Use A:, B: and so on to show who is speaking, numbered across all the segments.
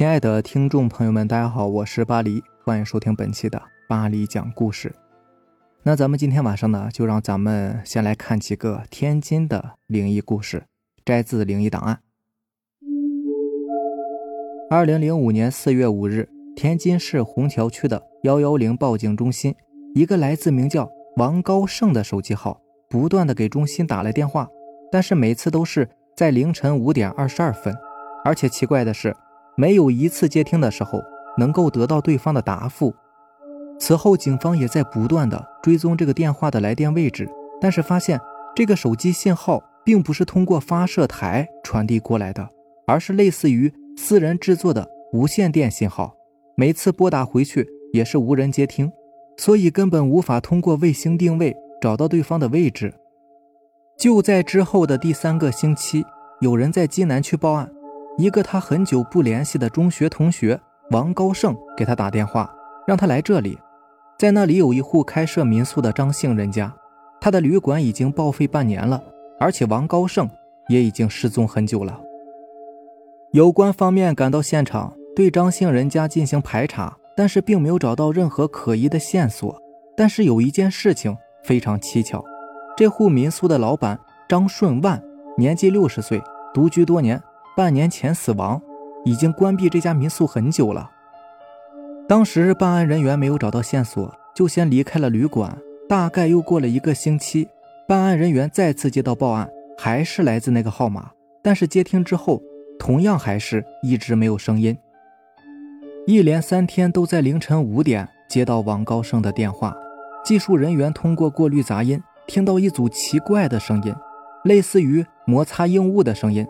A: 亲爱的听众朋友们，大家好，我是巴黎，欢迎收听本期的巴黎讲故事。那咱们今天晚上呢，就让咱们先来看几个天津的灵异故事，摘自《灵异档案》。二零零五年四月五日，天津市虹桥区的幺幺零报警中心，一个来自名叫王高胜的手机号，不断的给中心打来电话，但是每次都是在凌晨五点二十二分，而且奇怪的是。没有一次接听的时候能够得到对方的答复。此后，警方也在不断的追踪这个电话的来电位置，但是发现这个手机信号并不是通过发射台传递过来的，而是类似于私人制作的无线电信号。每次拨打回去也是无人接听，所以根本无法通过卫星定位找到对方的位置。就在之后的第三个星期，有人在济南区报案。一个他很久不联系的中学同学王高胜给他打电话，让他来这里，在那里有一户开设民宿的张姓人家，他的旅馆已经报废半年了，而且王高胜也已经失踪很久了。有关方面赶到现场，对张姓人家进行排查，但是并没有找到任何可疑的线索。但是有一件事情非常蹊跷，这户民宿的老板张顺万年纪六十岁，独居多年。半年前死亡，已经关闭这家民宿很久了。当时办案人员没有找到线索，就先离开了旅馆。大概又过了一个星期，办案人员再次接到报案，还是来自那个号码，但是接听之后，同样还是一直没有声音。一连三天都在凌晨五点接到王高胜的电话，技术人员通过过滤杂音，听到一组奇怪的声音，类似于摩擦硬物的声音。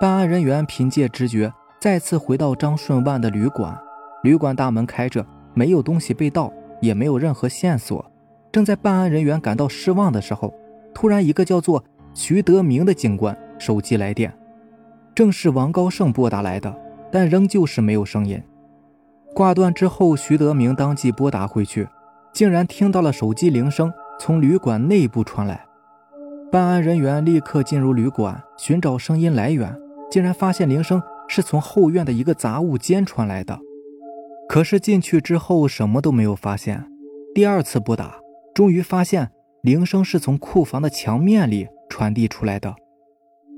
A: 办案人员凭借直觉再次回到张顺万的旅馆，旅馆大门开着，没有东西被盗，也没有任何线索。正在办案人员感到失望的时候，突然一个叫做徐德明的警官手机来电，正是王高胜拨打来的，但仍旧是没有声音。挂断之后，徐德明当即拨打回去，竟然听到了手机铃声从旅馆内部传来。办案人员立刻进入旅馆寻找声音来源。竟然发现铃声是从后院的一个杂物间传来的，可是进去之后什么都没有发现。第二次拨打，终于发现铃声是从库房的墙面里传递出来的。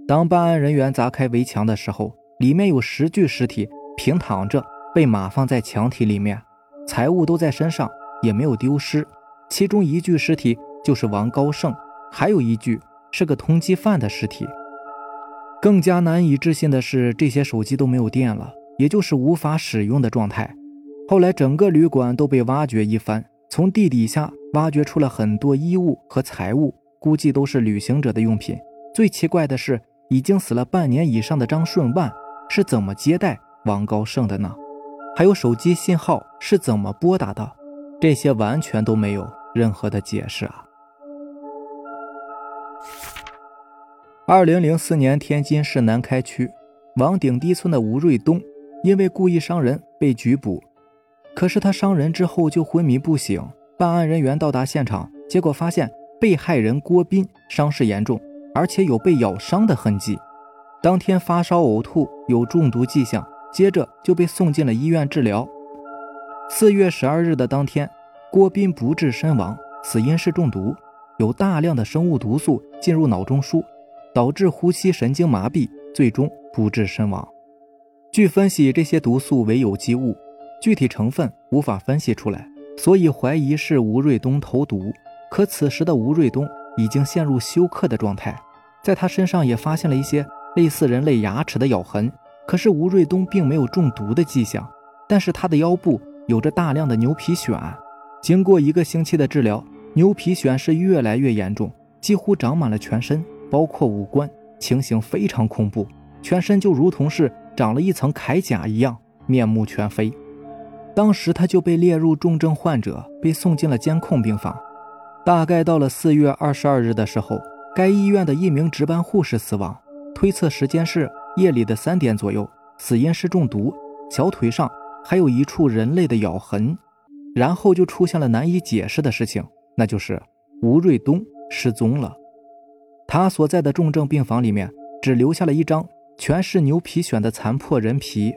A: 当办案人员砸开围墙的时候，里面有十具尸体平躺着，被码放在墙体里面，财物都在身上，也没有丢失。其中一具尸体就是王高胜，还有一具是个通缉犯的尸体。更加难以置信的是，这些手机都没有电了，也就是无法使用的状态。后来，整个旅馆都被挖掘一番，从地底下挖掘出了很多衣物和财物，估计都是旅行者的用品。最奇怪的是，已经死了半年以上的张顺万是怎么接待王高胜的呢？还有手机信号是怎么拨打的？这些完全都没有任何的解释啊！二零零四年，天津市南开区王顶堤村的吴瑞东因为故意伤人被拘捕，可是他伤人之后就昏迷不醒。办案人员到达现场，结果发现被害人郭斌伤势严重，而且有被咬伤的痕迹。当天发烧、呕吐，有中毒迹象，接着就被送进了医院治疗。四月十二日的当天，郭斌不治身亡，死因是中毒，有大量的生物毒素进入脑中枢。导致呼吸神经麻痹，最终不治身亡。据分析，这些毒素为有机物，具体成分无法分析出来，所以怀疑是吴瑞东投毒。可此时的吴瑞东已经陷入休克的状态，在他身上也发现了一些类似人类牙齿的咬痕。可是吴瑞东并没有中毒的迹象，但是他的腰部有着大量的牛皮癣。经过一个星期的治疗，牛皮癣是越来越严重，几乎长满了全身。包括五官，情形非常恐怖，全身就如同是长了一层铠甲一样，面目全非。当时他就被列入重症患者，被送进了监控病房。大概到了四月二十二日的时候，该医院的一名值班护士死亡，推测时间是夜里的三点左右，死因是中毒，小腿上还有一处人类的咬痕。然后就出现了难以解释的事情，那就是吴瑞东失踪了。他所在的重症病房里面只留下了一张全是牛皮癣的残破人皮，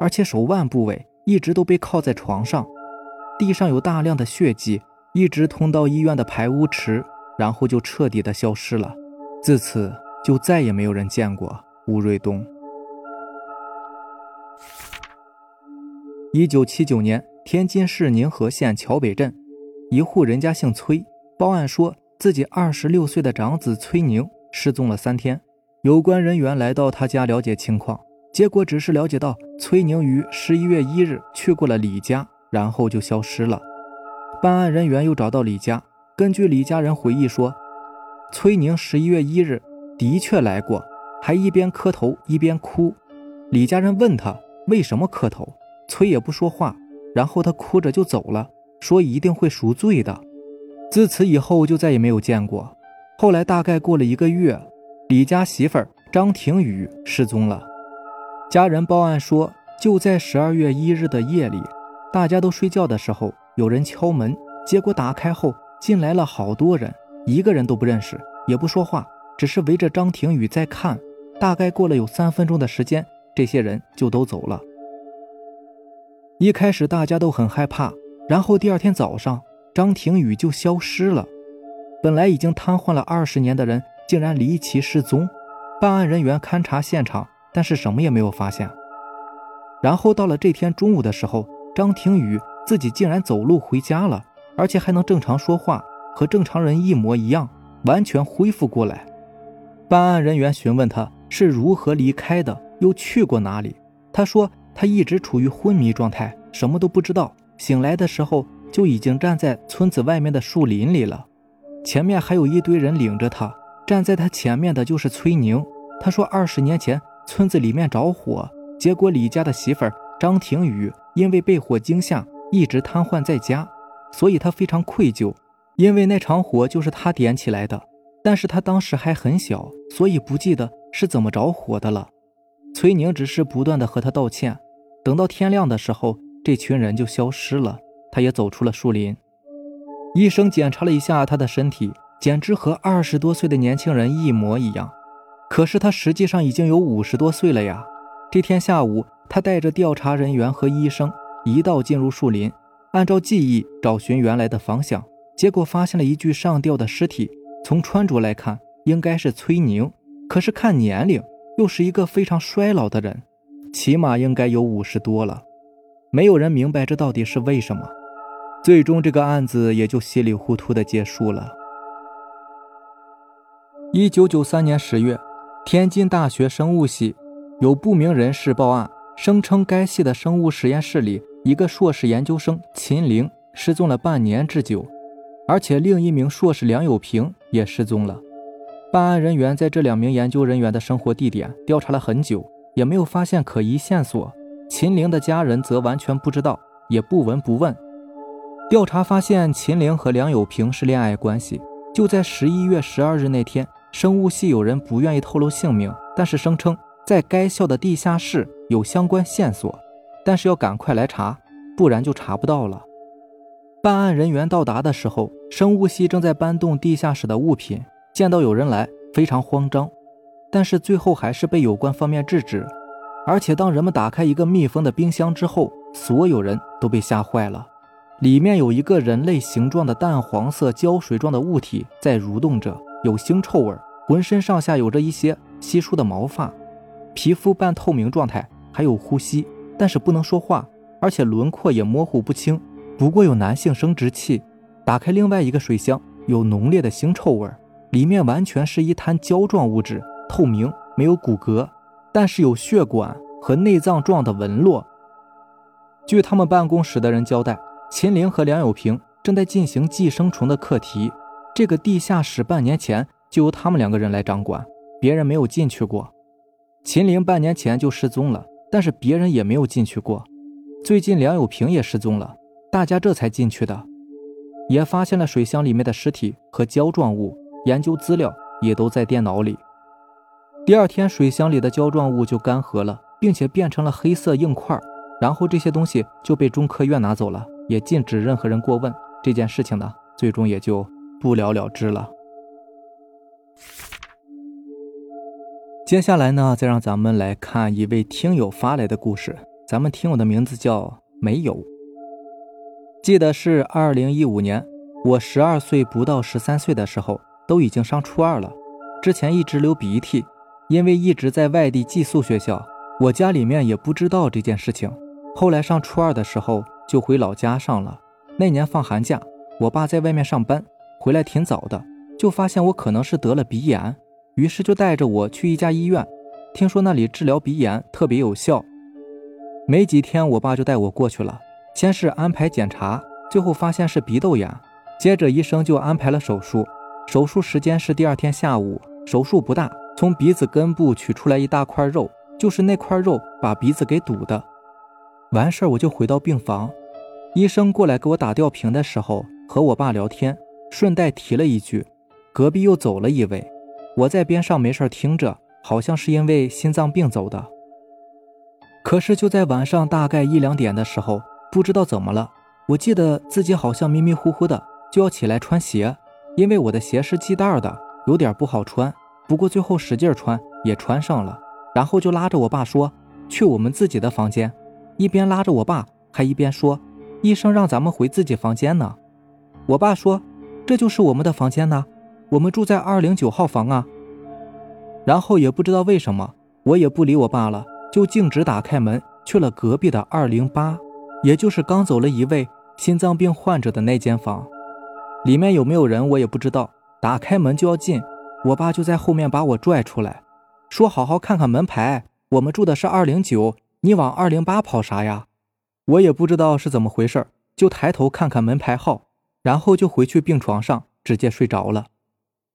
A: 而且手腕部位一直都被靠在床上，地上有大量的血迹，一直通到医院的排污池，然后就彻底的消失了。自此就再也没有人见过吴瑞东。一九七九年，天津市宁河县桥北镇，一户人家姓崔，报案说自己二十六岁的长子崔宁失踪了三天。有关人员来到他家了解情况，结果只是了解到崔宁于十一月一日去过了李家，然后就消失了。办案人员又找到李家，根据李家人回忆说，崔宁十一月一日的确来过，还一边磕头一边哭。李家人问他为什么磕头。崔也不说话，然后他哭着就走了，说一定会赎罪的。自此以后就再也没有见过。后来大概过了一个月，李家媳妇儿张庭宇失踪了。家人报案说，就在十二月一日的夜里，大家都睡觉的时候，有人敲门，结果打开后进来了好多人，一个人都不认识，也不说话，只是围着张庭宇在看。大概过了有三分钟的时间，这些人就都走了。一开始大家都很害怕，然后第二天早上，张庭宇就消失了。本来已经瘫痪了二十年的人，竟然离奇失踪。办案人员勘察现场，但是什么也没有发现。然后到了这天中午的时候，张庭宇自己竟然走路回家了，而且还能正常说话，和正常人一模一样，完全恢复过来。办案人员询问他是如何离开的，又去过哪里，他说。他一直处于昏迷状态，什么都不知道。醒来的时候就已经站在村子外面的树林里了，前面还有一堆人领着他。站在他前面的就是崔宁。他说，二十年前村子里面着火，结果李家的媳妇儿张庭宇因为被火惊吓，一直瘫痪在家，所以他非常愧疚，因为那场火就是他点起来的。但是他当时还很小，所以不记得是怎么着火的了。崔宁只是不断的和他道歉。等到天亮的时候，这群人就消失了。他也走出了树林。医生检查了一下他的身体，简直和二十多岁的年轻人一模一样。可是他实际上已经有五十多岁了呀。这天下午，他带着调查人员和医生一道进入树林，按照记忆找寻原来的方向。结果发现了一具上吊的尸体。从穿着来看，应该是崔宁，可是看年龄，又是一个非常衰老的人。起码应该有五十多了，没有人明白这到底是为什么。最终，这个案子也就稀里糊涂的结束了。一九九三年十月，天津大学生物系有不明人士报案，声称该系的生物实验室里一个硕士研究生秦玲失踪了半年之久，而且另一名硕士梁友平也失踪了。办案人员在这两名研究人员的生活地点调查了很久。也没有发现可疑线索，秦玲的家人则完全不知道，也不闻不问。调查发现，秦玲和梁友平是恋爱关系。就在十一月十二日那天，生物系有人不愿意透露姓名，但是声称在该校的地下室有相关线索，但是要赶快来查，不然就查不到了。办案人员到达的时候，生物系正在搬动地下室的物品，见到有人来，非常慌张。但是最后还是被有关方面制止，而且当人们打开一个密封的冰箱之后，所有人都被吓坏了。里面有一个人类形状的淡黄色胶水状的物体在蠕动着，有腥臭味，浑身上下有着一些稀疏的毛发，皮肤半透明状态，还有呼吸，但是不能说话，而且轮廓也模糊不清。不过有男性生殖器。打开另外一个水箱，有浓烈的腥臭味，里面完全是一滩胶状物质。透明，没有骨骼，但是有血管和内脏状的纹络。据他们办公室的人交代，秦玲和梁友平正在进行寄生虫的课题。这个地下室半年前就由他们两个人来掌管，别人没有进去过。秦玲半年前就失踪了，但是别人也没有进去过。最近梁友平也失踪了，大家这才进去的，也发现了水箱里面的尸体和胶状物，研究资料也都在电脑里。第二天，水箱里的胶状物就干涸了，并且变成了黑色硬块。然后这些东西就被中科院拿走了，也禁止任何人过问。这件事情呢，最终也就不了了之了。接下来呢，再让咱们来看一位听友发来的故事。咱们听友的名字叫没有。记得是二零一五年，我十二岁不到十三岁的时候，都已经上初二了。之前一直流鼻涕，因为一直在外地寄宿学校，我家里面也不知道这件事情。后来上初二的时候就回老家上了。那年放寒假，我爸在外面上班，回来挺早的，就发现我可能是得了鼻炎，于是就带着我去一家医院，听说那里治疗鼻炎特别有效。没几天，我爸就带我过去了。先是安排检查，最后发现是鼻窦炎。接着医生就安排了手术，手术时间是第二天下午。手术不大，从鼻子根部取出来一大块肉，就是那块肉把鼻子给堵的。完事儿我就回到病房，医生过来给我打吊瓶的时候，和我爸聊天，顺带提了一句，隔壁又走了一位。我在边上没事听着，好像是因为心脏病走的。可是就在晚上大概一两点的时候，不知道怎么了，我记得自己好像迷迷糊糊的就要起来穿鞋，因为我的鞋是系带的，有点不好穿。不过最后使劲穿也穿上了，然后就拉着我爸说去我们自己的房间，一边拉着我爸还一边说医生让咱们回自己房间呢。我爸说这就是我们的房间呢，我们住在二零九号房啊。然后也不知道为什么，我也不理我爸了。就径直打开门去了隔壁的二零八，也就是刚走了一位心脏病患者的那间房，里面有没有人我也不知道。打开门就要进，我爸就在后面把我拽出来，说：“好好看看门牌，我们住的是二零九，你往二零八跑啥呀？”我也不知道是怎么回事，就抬头看看门牌号，然后就回去病床上直接睡着了。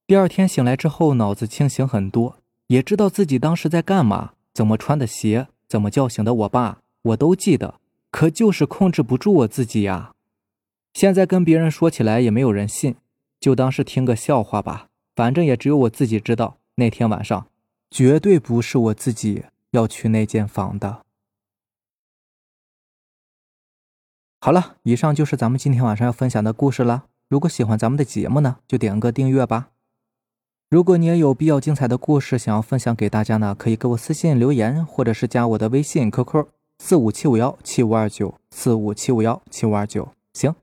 A: 第二天醒来之后，脑子清醒很多，也知道自己当时在干嘛。怎么穿的鞋，怎么叫醒的我爸，我都记得，可就是控制不住我自己呀。现在跟别人说起来也没有人信，就当是听个笑话吧。反正也只有我自己知道，那天晚上绝对不是我自己要去那间房的。好了，以上就是咱们今天晚上要分享的故事了。如果喜欢咱们的节目呢，就点个订阅吧。如果你也有比较精彩的故事想要分享给大家呢，可以给我私信留言，或者是加我的微信 QQ 四五七五幺七五二九四五七五幺七五二九。行，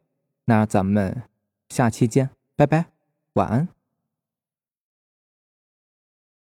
A: 那咱们下期见，拜拜，晚安。